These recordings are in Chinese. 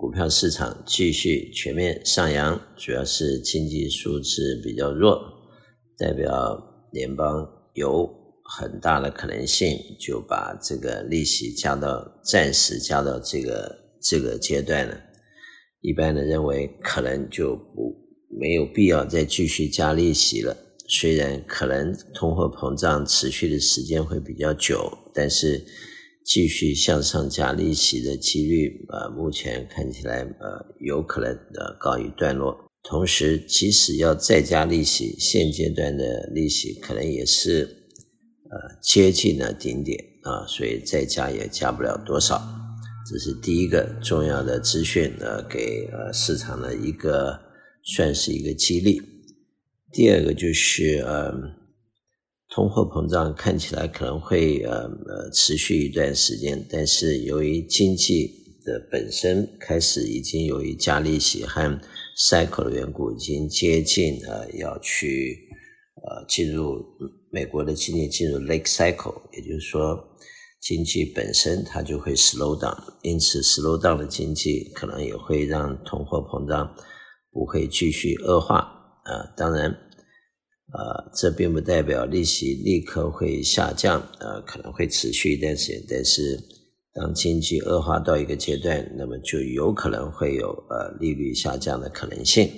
股票市场继续全面上扬，主要是经济数字比较弱，代表联邦有很大的可能性就把这个利息加到暂时加到这个这个阶段了。一般的认为可能就不没有必要再继续加利息了。虽然可能通货膨胀持续的时间会比较久，但是。继续向上加利息的几率，呃，目前看起来，呃，有可能呃告一段落。同时，即使要再加利息，现阶段的利息可能也是，呃，接近了顶点啊，所以再加也加不了多少。这是第一个重要的资讯，呃，给呃市场的一个算是一个激励。第二个就是，呃。通货膨胀看起来可能会呃呃持续一段时间，但是由于经济的本身开始已经由于加利息和 cycle 的缘故，已经接近呃要去呃进入美国的经济进入 late cycle，也就是说经济本身它就会 slow down，因此 slow down 的经济可能也会让通货膨胀不会继续恶化啊、当然。呃，这并不代表利息立刻会下降，呃，可能会持续一段时间。但是，当经济恶化到一个阶段，那么就有可能会有呃利率下降的可能性。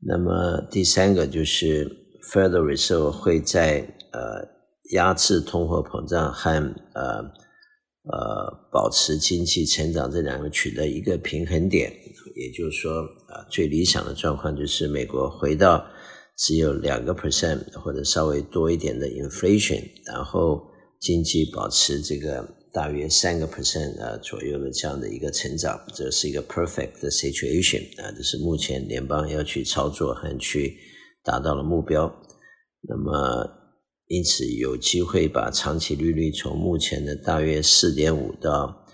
那么第三个就是，Federal Reserve 会在呃压制通货膨胀和呃呃保持经济成长这两个取得一个平衡点。也就是说，呃，最理想的状况就是美国回到。只有两个 percent 或者稍微多一点的 inflation，然后经济保持这个大约三个 percent 呃左右的这样的一个成长，这是一个 perfect 的 situation 啊，这是目前联邦要去操作和去达到的目标。那么因此有机会把长期利率从目前的大约四点五到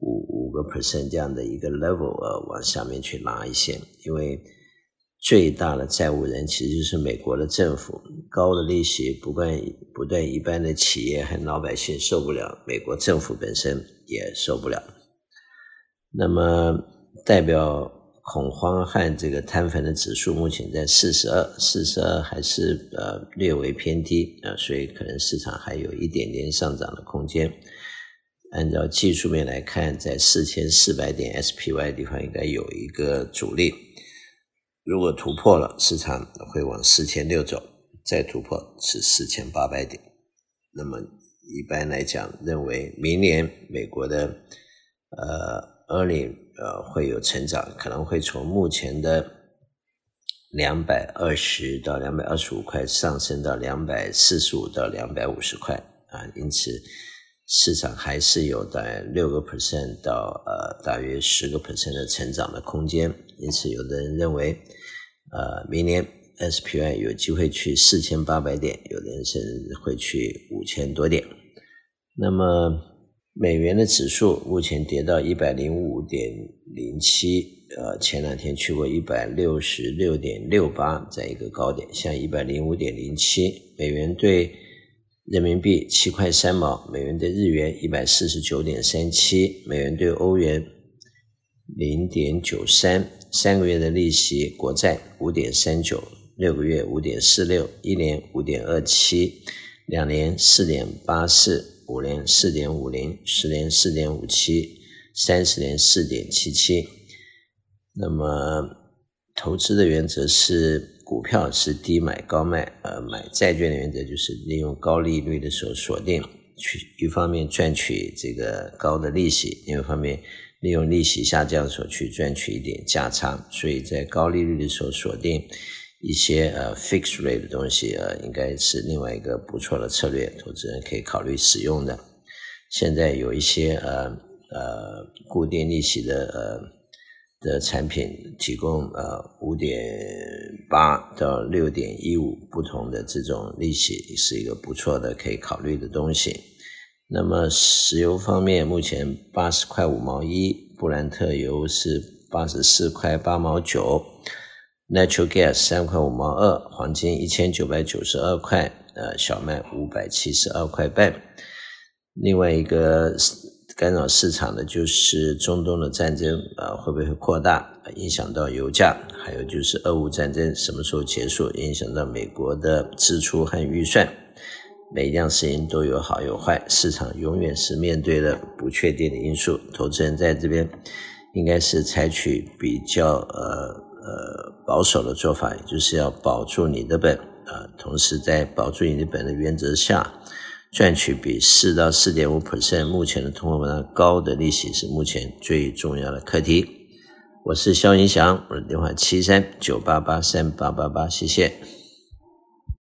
五五个 percent 这样的一个 level 呃往下面去拉一些，因为。最大的债务人其实就是美国的政府，高的利息不断不断，一般的企业和老百姓受不了，美国政府本身也受不了。那么代表恐慌和这个摊粉的指数目前在四十二，四十二还是呃略微偏低啊，所以可能市场还有一点点上涨的空间。按照技术面来看，在四千四百点 SPY 的地方应该有一个阻力。如果突破了，市场会往四千六走，再突破是四千八百点。那么一般来讲，认为明年美国的呃，earn 呃会有成长，可能会从目前的两百二十到两百二十五块上升到两百四十五到两百五十块啊，因此市场还是有大概六个 percent 到呃大约十个 percent 的成长的空间。因此，有的人认为。呃，明年 SPY 有机会去四千八百点，有的人甚至会去五千多点。那么美元的指数目前跌到一百零五点零七，呃，前两天去过一百六十六点六八，在一个高点，像一百零五点零七。美元兑人民币七块三毛，美元兑日元一百四十九点三七，美元兑欧元零点九三。三个月的利息，国债五点三九，六个月五点四六，一年五点二七，两年四点八四，五年四点五零，十年四点五七，三十年四点七七。那么，投资的原则是股票是低买高卖，呃，买债券的原则就是利用高利率的时候锁定，去一方面赚取这个高的利息，另一方面。利用利息下降的时候去赚取一点价差，所以在高利率的时候锁定一些呃 fixed rate 的东西，呃，应该是另外一个不错的策略，投资人可以考虑使用的。现在有一些呃呃固定利息的呃的产品，提供呃五点八到六点一五不同的这种利息，是一个不错的可以考虑的东西。那么石油方面，目前八十块五毛一，布兰特油是八十四块八毛九，Natural Gas 三块五毛二，黄金一千九百九十二块，呃，小麦五百七十二块半。另外一个干扰市场的就是中东的战争啊，会不会扩大，影响到油价？还有就是俄乌战争什么时候结束，影响到美国的支出和预算。每一样事情都有好有坏，市场永远是面对的不确定的因素。投资人在这边应该是采取比较呃呃保守的做法，也就是要保住你的本啊，同时在保住你的本的原则下。赚取比四到四点五 percent，目前的通货膨胀高的利息是目前最重要的课题。我是肖云祥，我的电话七三九八八三八八八，谢谢。